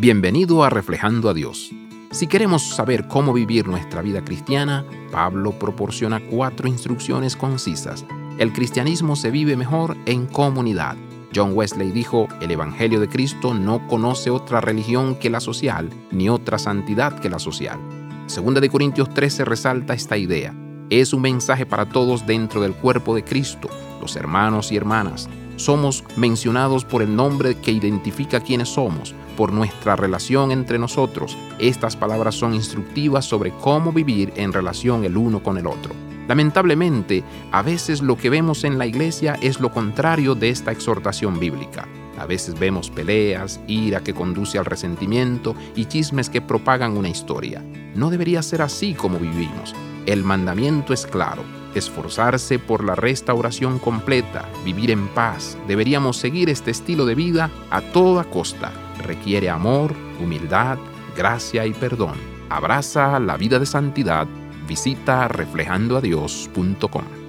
Bienvenido a Reflejando a Dios. Si queremos saber cómo vivir nuestra vida cristiana, Pablo proporciona cuatro instrucciones concisas. El cristianismo se vive mejor en comunidad. John Wesley dijo, el Evangelio de Cristo no conoce otra religión que la social, ni otra santidad que la social. Segunda de Corintios 13 resalta esta idea. Es un mensaje para todos dentro del cuerpo de Cristo, los hermanos y hermanas. Somos mencionados por el nombre que identifica quiénes somos, por nuestra relación entre nosotros. Estas palabras son instructivas sobre cómo vivir en relación el uno con el otro. Lamentablemente, a veces lo que vemos en la iglesia es lo contrario de esta exhortación bíblica. A veces vemos peleas, ira que conduce al resentimiento y chismes que propagan una historia. No debería ser así como vivimos. El mandamiento es claro, esforzarse por la restauración completa, vivir en paz. Deberíamos seguir este estilo de vida a toda costa. Requiere amor, humildad, gracia y perdón. Abraza la vida de santidad. Visita reflejandoadios.com.